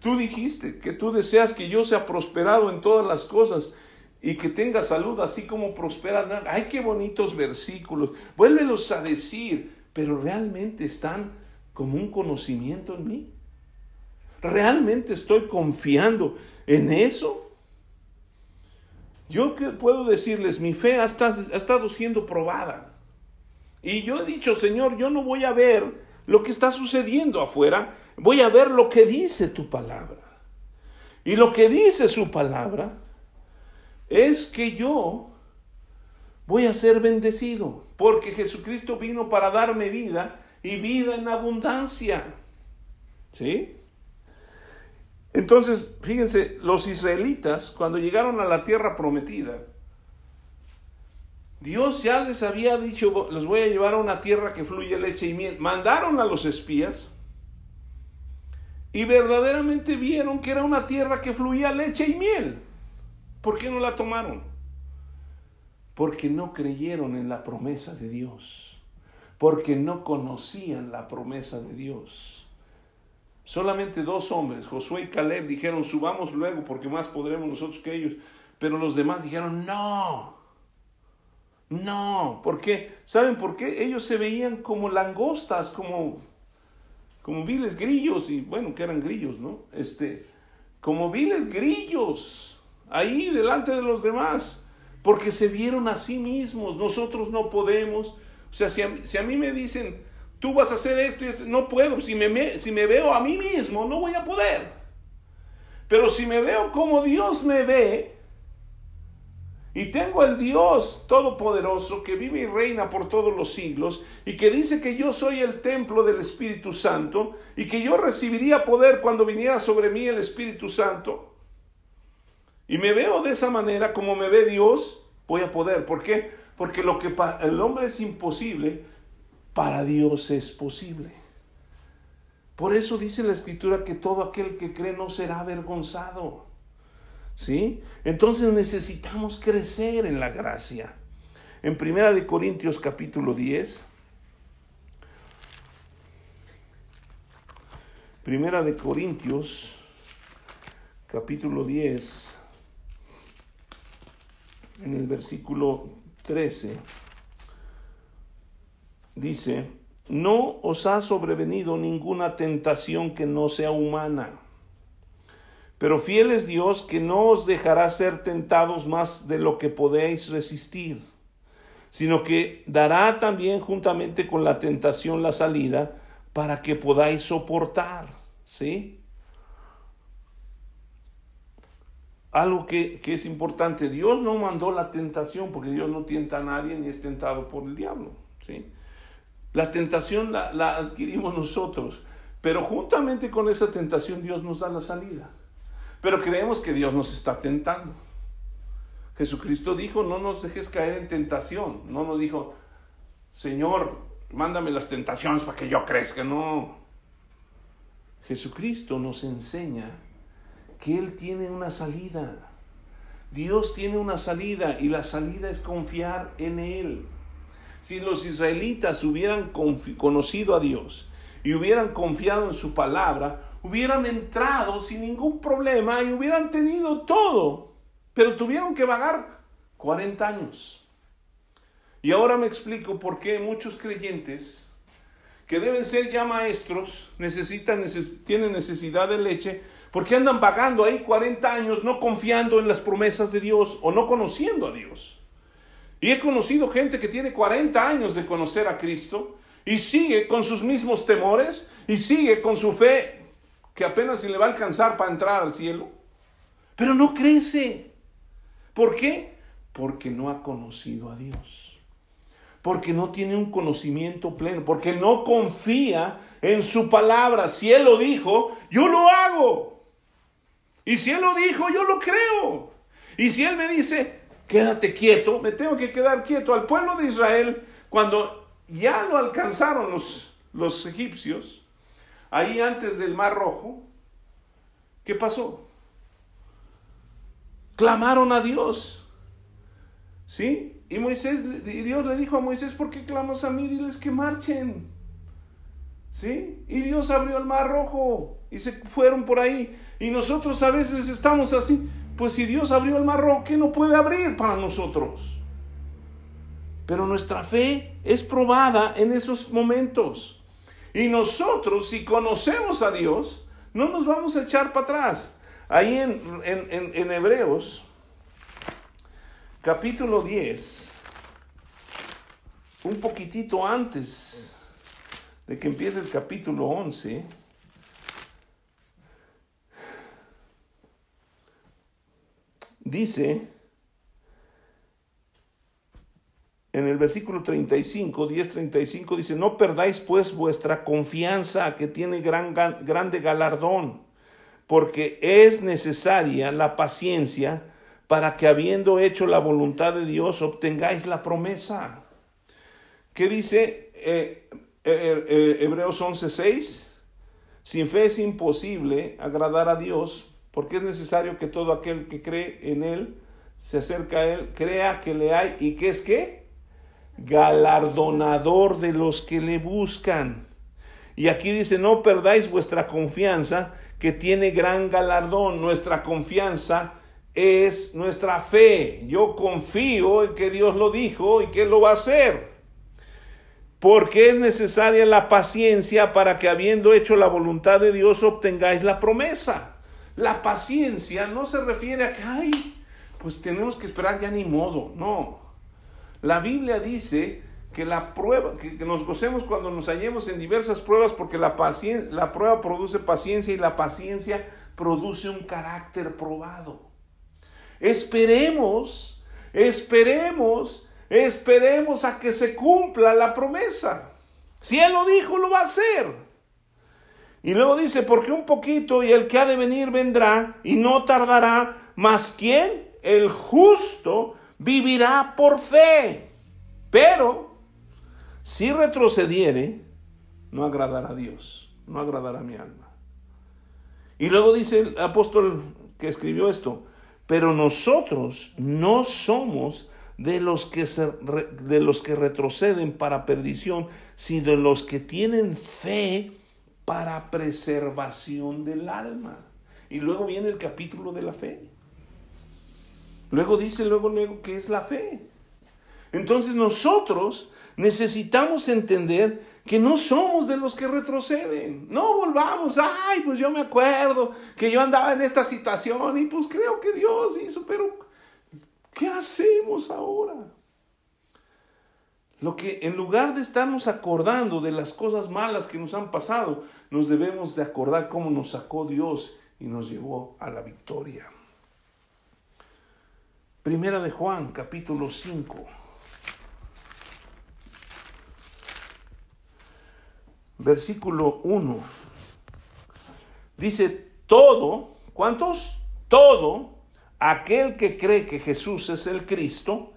Tú dijiste que tú deseas que yo sea prosperado en todas las cosas y que tenga salud así como prospera. Ay, qué bonitos versículos. Vuélvelos a decir, pero realmente están como un conocimiento en mí. ¿Realmente estoy confiando en eso? Yo que puedo decirles, mi fe ha estado, ha estado siendo probada. Y yo he dicho, Señor, yo no voy a ver lo que está sucediendo afuera, voy a ver lo que dice tu palabra. Y lo que dice su palabra es que yo voy a ser bendecido, porque Jesucristo vino para darme vida y vida en abundancia. ¿Sí? Entonces, fíjense, los israelitas, cuando llegaron a la tierra prometida, Dios ya les había dicho, les voy a llevar a una tierra que fluye leche y miel. Mandaron a los espías y verdaderamente vieron que era una tierra que fluía leche y miel. ¿Por qué no la tomaron? Porque no creyeron en la promesa de Dios, porque no conocían la promesa de Dios. Solamente dos hombres, Josué y Caleb, dijeron, subamos luego porque más podremos nosotros que ellos. Pero los demás dijeron, no, no, ¿por qué? ¿Saben por qué? Ellos se veían como langostas, como, como viles grillos, y bueno, que eran grillos, ¿no? Este, como viles grillos ahí delante de los demás, porque se vieron a sí mismos, nosotros no podemos. O sea, si a, mí me dicen, tú vas a hacer esto y esto, no puedo, si me, si me veo a mí mismo, no voy a poder. Pero si me veo como Dios me ve, y tengo el Dios Todopoderoso que vive y reina por todos los siglos y que dice que yo soy el templo del Espíritu Santo y que yo recibiría poder cuando viniera sobre mí el Espíritu Santo. Y me veo de esa manera, como me ve Dios, voy a poder. ¿Por qué? Porque lo que para el hombre es imposible, para Dios es posible. Por eso dice la escritura que todo aquel que cree no será avergonzado. ¿Sí? Entonces necesitamos crecer en la gracia. En Primera de Corintios capítulo 10, Primera de Corintios capítulo 10 en el versículo 13, dice, no os ha sobrevenido ninguna tentación que no sea humana, pero fiel es Dios que no os dejará ser tentados más de lo que podéis resistir, sino que dará también juntamente con la tentación la salida para que podáis soportar, ¿sí? Algo que, es importante. Dios no mandó la tentación porque Dios no tienta a nadie ni es tentado por el diablo. ¿sí? La tentación la, adquirimos nosotros. Pero juntamente con esa tentación Dios nos da la salida. Pero creemos que Dios nos está tentando. Jesucristo dijo, no nos dejes caer en tentación. No nos dijo, Señor, mándame las tentaciones para que yo crezca. No. Jesucristo nos enseña que Él tiene una salida. Dios tiene una salida y la salida es confiar en Él. Si los israelitas hubieran conocido a Dios y hubieran confiado en su palabra, hubieran entrado sin ningún problema y hubieran tenido todo, pero tuvieron que vagar 40 años. Y ahora me explico por qué muchos creyentes que deben ser ya maestros necesitan, tienen necesidad de leche, porque andan vagando ahí 40 años no confiando en las promesas de Dios o no conociendo a Dios. Y he conocido gente que tiene 40 años de conocer a Cristo y sigue con sus mismos temores y sigue con su fe que apenas se le va a alcanzar para entrar al cielo. Pero no crece. ¿Por qué? Porque no ha conocido a Dios. Porque no tiene un conocimiento pleno. Porque no confía en su palabra. Si Él lo dijo, yo lo hago. Y si Él lo dijo, yo lo creo. Y si Él me dice, quédate quieto, me tengo que quedar quieto. Al pueblo de Israel, cuando ya lo alcanzaron los, los egipcios, ahí antes del Mar Rojo, ¿qué pasó? Clamaron a Dios. ¿Sí? Y Moisés, y Dios le dijo a Moisés, ¿por qué clamas a mí? Diles que marchen. ¿Sí? Y Dios abrió el mar rojo y se fueron por ahí. Y nosotros a veces estamos así. Pues si Dios abrió el mar ¿qué no puede abrir para nosotros? Pero nuestra fe es probada en esos momentos. Y nosotros, si conocemos a Dios, no nos vamos a echar para atrás. Ahí en, en, en Hebreos, capítulo 10, un poquitito antes de que empiece el capítulo 11, dice en el versículo 35, 10, 35, dice, no perdáis pues vuestra confianza que tiene gran, grande galardón, porque es necesaria la paciencia para que habiendo hecho la voluntad de Dios obtengáis la promesa. ¿Qué dice eh, eh, eh, Hebreos 11, 6? Sin fe es imposible agradar a Dios, porque es necesario que todo aquel que cree en Él, se acerca a Él, crea que le hay y que es que galardonador de los que le buscan. Y aquí dice, no perdáis vuestra confianza, que tiene gran galardón. Nuestra confianza es nuestra fe. Yo confío en que Dios lo dijo y que lo va a hacer. Porque es necesaria la paciencia para que habiendo hecho la voluntad de Dios obtengáis la promesa. La paciencia no se refiere a que, ay, pues tenemos que esperar ya ni modo. No. La Biblia dice que la prueba, que, nos gocemos cuando nos hallemos en diversas pruebas, porque la, la prueba produce paciencia y la paciencia produce un carácter probado. Esperemos, esperemos, esperemos a que se cumpla la promesa. Si Él lo dijo, lo va a hacer. Y luego dice, porque un poquito y el que ha de venir vendrá y no tardará, más quien, el justo, vivirá por fe. Pero si retrocediere, no agradará a Dios, no agradará a mi alma. Y luego dice el apóstol que escribió esto, pero nosotros no somos de los que, de los que retroceden para perdición, sino de los que tienen fe para preservación del alma. Y luego viene el capítulo de la fe. Luego dice, luego, luego, ¿qué es la fe? Entonces nosotros necesitamos entender que no somos de los que retroceden. No volvamos, ay, pues yo me acuerdo que yo andaba en esta situación y pues creo que Dios hizo, pero ¿qué hacemos ahora? Lo que en lugar de estarnos acordando de las cosas malas que nos han pasado, nos debemos de acordar cómo nos sacó Dios y nos llevó a la victoria. Primera de Juan, capítulo 5. Versículo 1. Dice, todo, ¿cuántos? Todo aquel que cree que Jesús es el Cristo,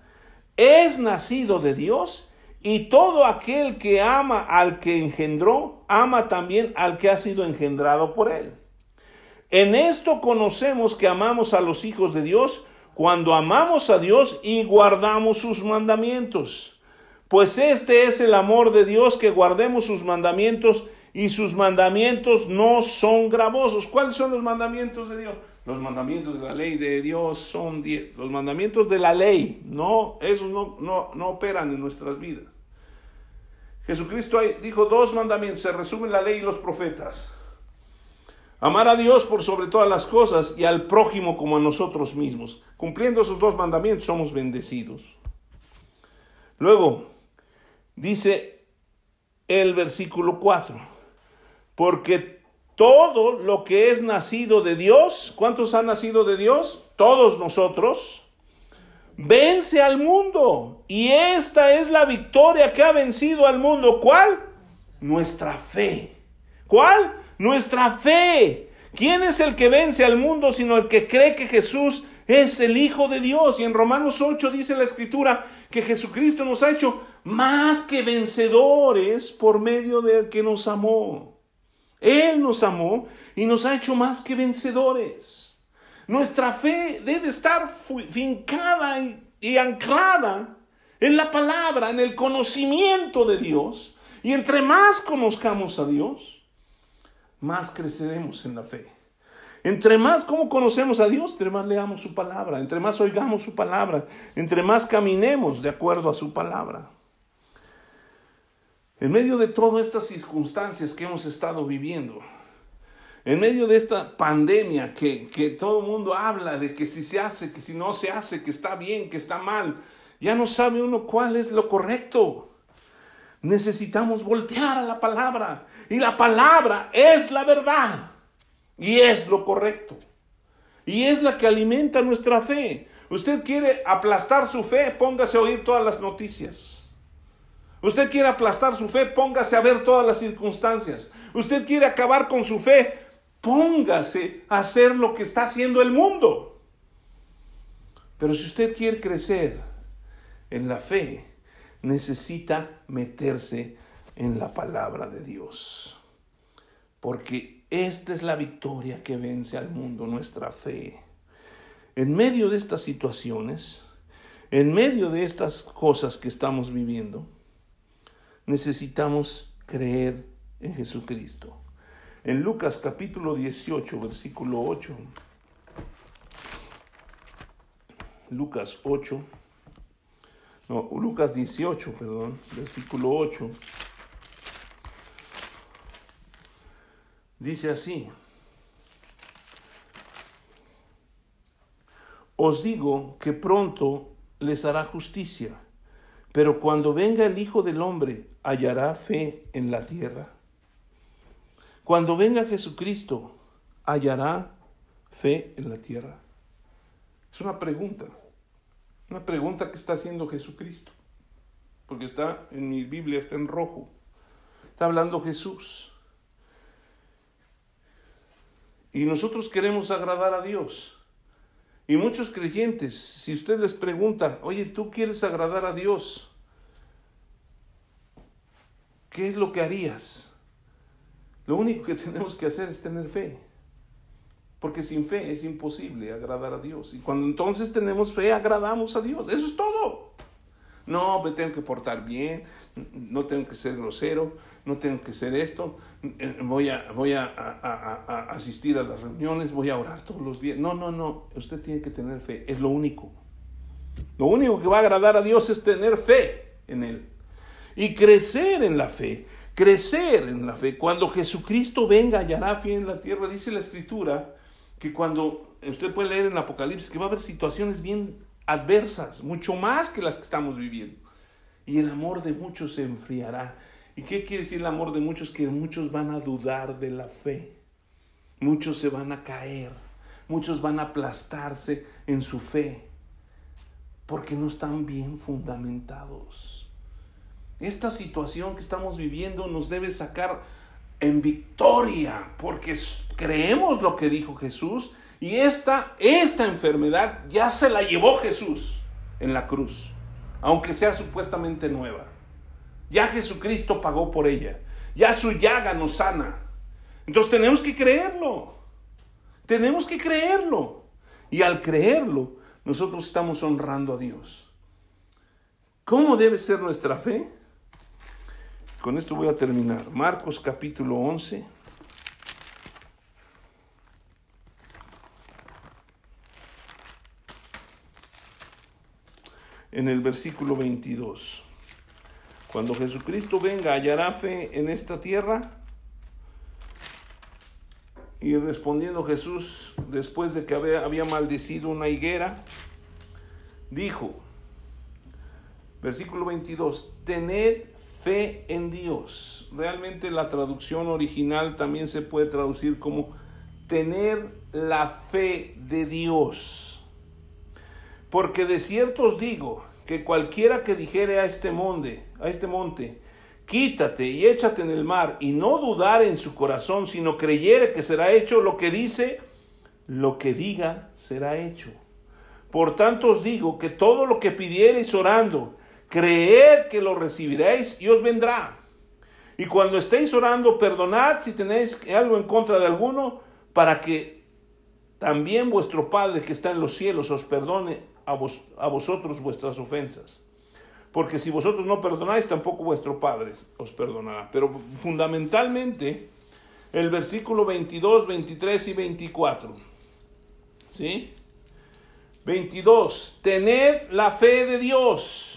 es nacido de Dios y todo aquel que ama al que engendró, ama también al que ha sido engendrado por él. En esto conocemos que amamos a los hijos de Dios cuando amamos a Dios y guardamos sus mandamientos. Pues este es el amor de Dios, que guardemos sus mandamientos y sus mandamientos no son gravosos. ¿Cuáles son los mandamientos de Dios? Los mandamientos de la ley de Dios son diez. Los mandamientos de la ley, no, esos no, no, no operan en nuestras vidas. Jesucristo dijo dos mandamientos, se resumen la ley y los profetas. Amar a Dios por sobre todas las cosas y al prójimo como a nosotros mismos. Cumpliendo esos dos mandamientos somos bendecidos. Luego, dice el versículo 4, porque todo lo que es nacido de Dios, ¿cuántos han nacido de Dios? Todos nosotros, vence al mundo. Y esta es la victoria que ha vencido al mundo. ¿Cuál? Nuestra fe. ¿Cuál? Nuestra fe. ¿Quién es el que vence al mundo sino el que cree que Jesús es el Hijo de Dios? Y en Romanos 8 dice la Escritura que Jesucristo nos ha hecho más que vencedores por medio del que nos amó. Él nos amó y nos ha hecho más que vencedores. Nuestra fe debe estar fincada y, anclada en la palabra, en el conocimiento de Dios. Y entre más conozcamos a Dios, más creceremos en la fe. Entre más como conocemos a Dios, entre más leamos su palabra, entre más oigamos su palabra, entre más caminemos de acuerdo a su palabra. En medio de todas estas circunstancias que hemos estado viviendo, en medio de esta pandemia que, que todo el mundo habla de que si se hace, que si no se hace, que está bien, que está mal, ya no sabe uno cuál es lo correcto. Necesitamos voltear a la palabra y la palabra es la verdad y es lo correcto. Y es la que alimenta nuestra fe. Usted quiere aplastar su fe, póngase a oír todas las noticias. Usted quiere aplastar su fe, póngase a ver todas las circunstancias. Usted quiere acabar con su fe, póngase a hacer lo que está haciendo el mundo. Pero si usted quiere crecer en la fe, necesita meterse en la palabra de Dios. Porque esta es la victoria que vence al mundo, nuestra fe. En medio de estas situaciones, en medio de estas cosas que estamos viviendo, necesitamos creer en Jesucristo. En Lucas capítulo 18, versículo 8. Lucas 8. No, Lucas 18, perdón, versículo 8. Dice así, os digo que pronto les hará justicia, pero cuando venga el Hijo del Hombre, ¿hallará fe en la tierra? Cuando venga Jesucristo, ¿hallará fe en la tierra? Es una pregunta, una pregunta que está haciendo Jesucristo, porque está en mi Biblia, está en rojo, está hablando Jesús. Y nosotros queremos agradar a Dios. Y muchos creyentes, si usted les pregunta, oye, ¿tú quieres agradar a Dios? ¿Qué es lo que harías? Lo único que tenemos que hacer es tener fe. Porque sin fe es imposible agradar a Dios. Y cuando entonces tenemos fe, agradamos a Dios. Eso es todo. No, me tengo que portar bien, no tengo que ser grosero, no tengo que ser esto, voy, a, voy a, asistir a las reuniones, voy a orar todos los días. No, no, no, usted tiene que tener fe, es lo único. Lo único que va a agradar a Dios es tener fe en Él y crecer en la fe, crecer en la fe. Cuando Jesucristo venga, hallará fe en la tierra, dice la Escritura, que cuando usted puede leer en Apocalipsis que va a haber situaciones bien adversas, mucho más que las que estamos viviendo. Y el amor de muchos se enfriará ¿Y qué quiere decir el amor de muchos? Que muchos van a dudar de la fe. Muchos se van a caer. Muchos van a aplastarse en su fe. Porque no están bien fundamentados. Esta situación que estamos viviendo nos debe sacar en victoria, porque creemos lo que dijo Jesús y esta, esta enfermedad ya se la llevó Jesús en la cruz, aunque sea supuestamente nueva. Ya Jesucristo pagó por ella, ya su llaga nos sana. Entonces tenemos que creerlo, tenemos que creerlo. Y al creerlo, nosotros estamos honrando a Dios. ¿Cómo debe ser nuestra fe? Con esto voy a terminar. Marcos capítulo 11. En el versículo 22. Cuando Jesucristo venga, hallará fe en esta tierra. Y respondiendo Jesús, después de que había maldecido una higuera, dijo, versículo 22, tened fe en Dios. Realmente la traducción original también se puede traducir como tener la fe de Dios. Porque de cierto os digo que cualquiera que dijere a este monte, a este monte, quítate y échate en el mar, y no dudar en su corazón, sino creyere que será hecho lo que dice, lo que diga será hecho. Por tanto os digo que todo lo que pidiereis orando, creed que lo recibiréis y os vendrá. Y cuando estéis orando, perdonad si tenéis algo en contra de alguno, para que también vuestro Padre que está en los cielos os perdone a, a vosotros vuestras ofensas. Porque si vosotros no perdonáis, tampoco vuestro Padre os perdonará. Pero fundamentalmente, el versículo 22, 23 y 24. ¿Sí? 22. Tened la fe de Dios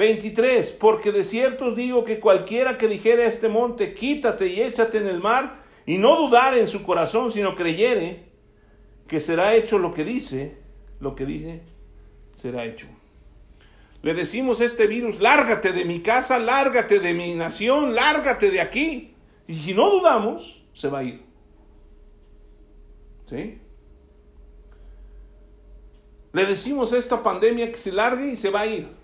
23. Porque de cierto os digo que cualquiera que dijere a este monte, quítate y échate en el mar, y no dudar en su corazón, sino creyere que será hecho lo que dice, lo que dice, será hecho. Le decimos a este virus, lárgate de mi casa, lárgate de mi nación, lárgate de aquí. Y si no dudamos, se va a ir. ¿Sí? Le decimos a esta pandemia que se largue y se va a ir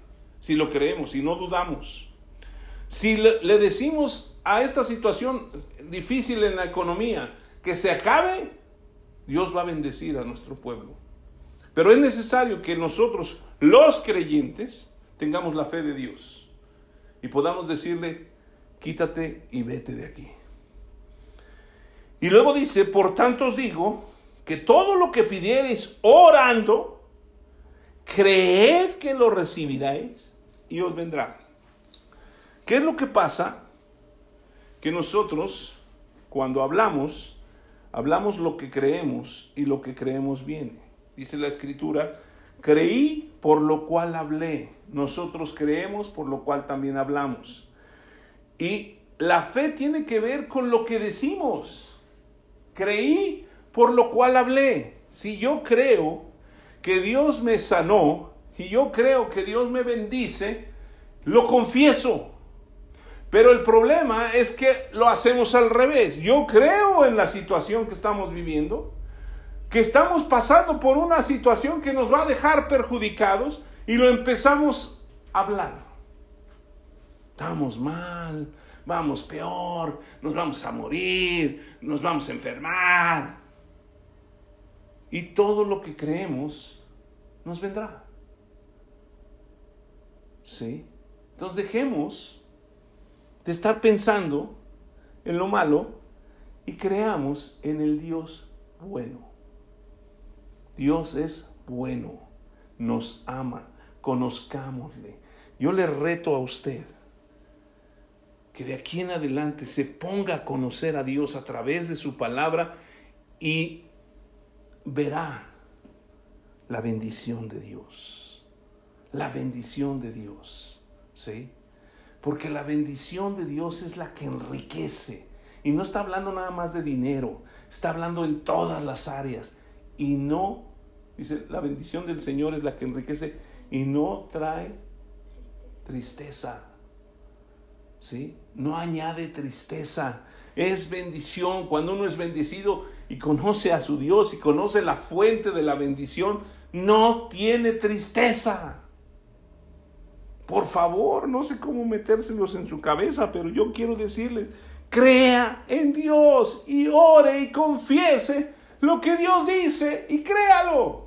si lo creemos, si no dudamos. Si le, decimos a esta situación difícil en la economía que se acabe, Dios va a bendecir a nuestro pueblo. Pero es necesario que nosotros, los creyentes, tengamos la fe de Dios y podamos decirle, quítate y vete de aquí. Y luego dice, por tanto os digo que todo lo que pidiereis orando, creed que lo recibiráis y os vendrá. ¿Qué es lo que pasa? Que nosotros, cuando hablamos, hablamos lo que creemos y lo que creemos viene. Dice la escritura, creí por lo cual hablé. Nosotros creemos por lo cual también hablamos. Y la fe tiene que ver con lo que decimos. Creí por lo cual hablé. Si yo creo que Dios me sanó y yo creo que Dios me bendice, lo confieso. Pero el problema es que lo hacemos al revés. Yo creo en la situación que estamos viviendo, que estamos pasando por una situación que nos va a dejar perjudicados y lo empezamos a hablar. Estamos mal, vamos peor, nos vamos a morir, nos vamos a enfermar. Y todo lo que creemos nos vendrá. ¿Sí? Entonces dejemos de estar pensando en lo malo y creamos en el Dios bueno. Dios es bueno, nos ama, conozcámosle. Yo le reto a usted que de aquí en adelante se ponga a conocer a Dios a través de su palabra y verá la bendición de Dios. La bendición de Dios. ¿Sí? Porque la bendición de Dios es la que enriquece. Y no está hablando nada más de dinero, está hablando en todas las áreas. Y no, dice, la bendición del Señor es la que enriquece y no trae tristeza. ¿Sí? No añade tristeza. Es bendición. Cuando uno es bendecido y conoce a su Dios y conoce la fuente de la bendición, no tiene tristeza. Por favor, no sé cómo metérselos en su cabeza, pero yo quiero decirles Crea en Dios y ore y confiese lo que Dios dice y créalo.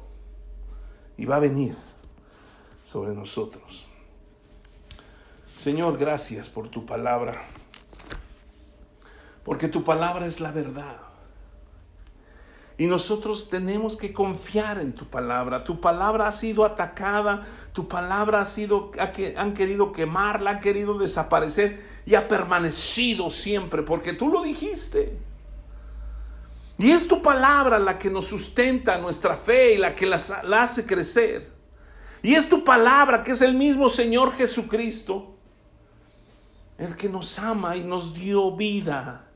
Y va a venir sobre nosotros. Señor, gracias por tu palabra. Porque tu palabra es la verdad. Y nosotros tenemos que confiar en tu palabra. Tu palabra ha sido atacada, tu palabra ha sido, han querido quemarla, han querido desaparecer y ha permanecido siempre porque tú lo dijiste. Y es tu palabra la que nos sustenta nuestra fe y la que la hace crecer. Y es tu palabra que es el mismo Señor Jesucristo, el que nos ama y nos dio vida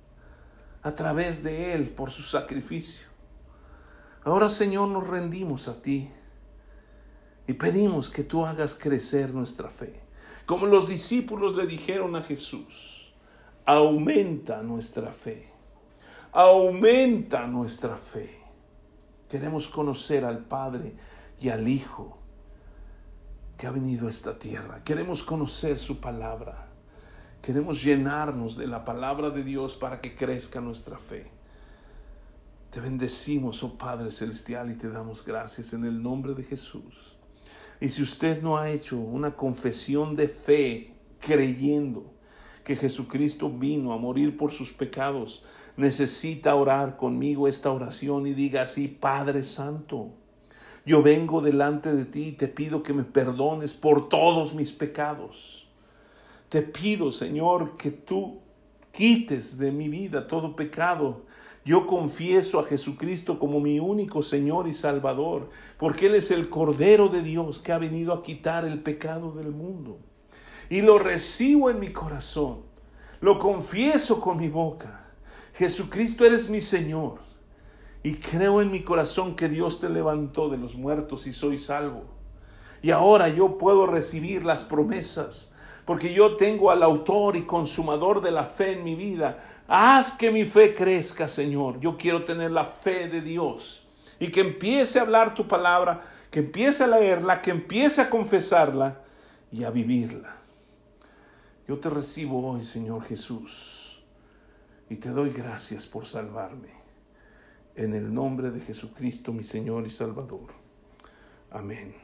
a través de Él por su sacrificio. Ahora Señor nos rendimos a ti y pedimos que tú hagas crecer nuestra fe. Como los discípulos le dijeron a Jesús, aumenta nuestra fe, aumenta nuestra fe. Queremos conocer al Padre y al Hijo que ha venido a esta tierra. Queremos conocer su palabra. Queremos llenarnos de la palabra de Dios para que crezca nuestra fe. Te bendecimos, oh Padre Celestial, y te damos gracias en el nombre de Jesús. Y si usted no ha hecho una confesión de fe creyendo que Jesucristo vino a morir por sus pecados, necesita orar conmigo esta oración y diga así, Padre Santo, yo vengo delante de ti y te pido que me perdones por todos mis pecados. Te pido, Señor, que tú quites de mi vida todo pecado yo confieso a Jesucristo como mi único Señor y Salvador, porque Él es el Cordero de Dios que ha venido a quitar el pecado del mundo. Y lo recibo en mi corazón, lo confieso con mi boca. Jesucristo eres mi Señor. Y creo en mi corazón que Dios te levantó de los muertos y soy salvo. Y ahora yo puedo recibir las promesas, porque yo tengo al autor y consumador de la fe en mi vida, Haz que mi fe crezca, Señor. Yo quiero tener la fe de Dios y que empiece a hablar tu palabra, que empiece a leerla, que empiece a confesarla y a vivirla. Yo te recibo hoy, Señor Jesús, y te doy gracias por salvarme. En el nombre de Jesucristo, mi Señor y Salvador. Amén.